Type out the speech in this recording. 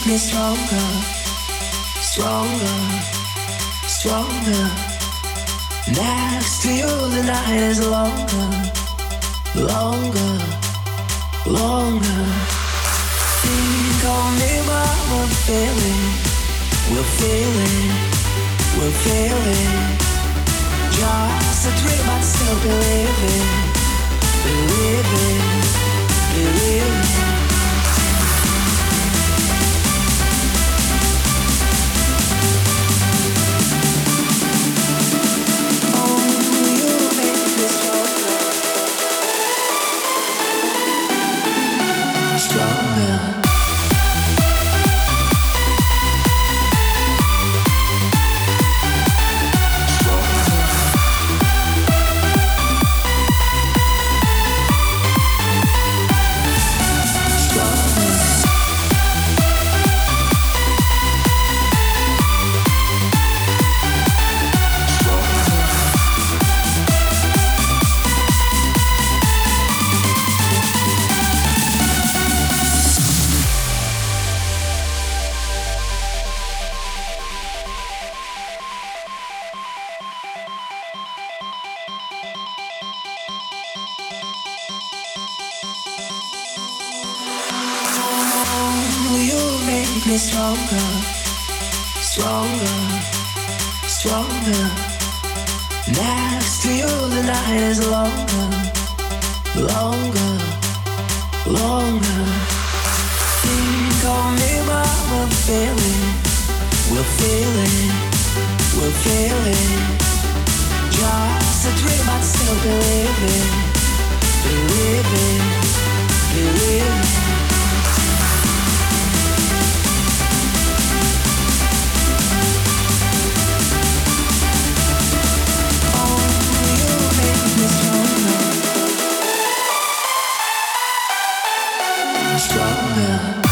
make me stronger, stronger, stronger. Next to you, the night is longer, longer, longer. Think on me, but we're feeling, we're feeling, we're feeling. Just a dream, but still believing, believing, me stronger, stronger, stronger. Next to you, the night is longer, longer, longer. Think of me, but we're feeling, we're feeling, we're feeling. Just a dream, but still believing, believing, believing. Stronger.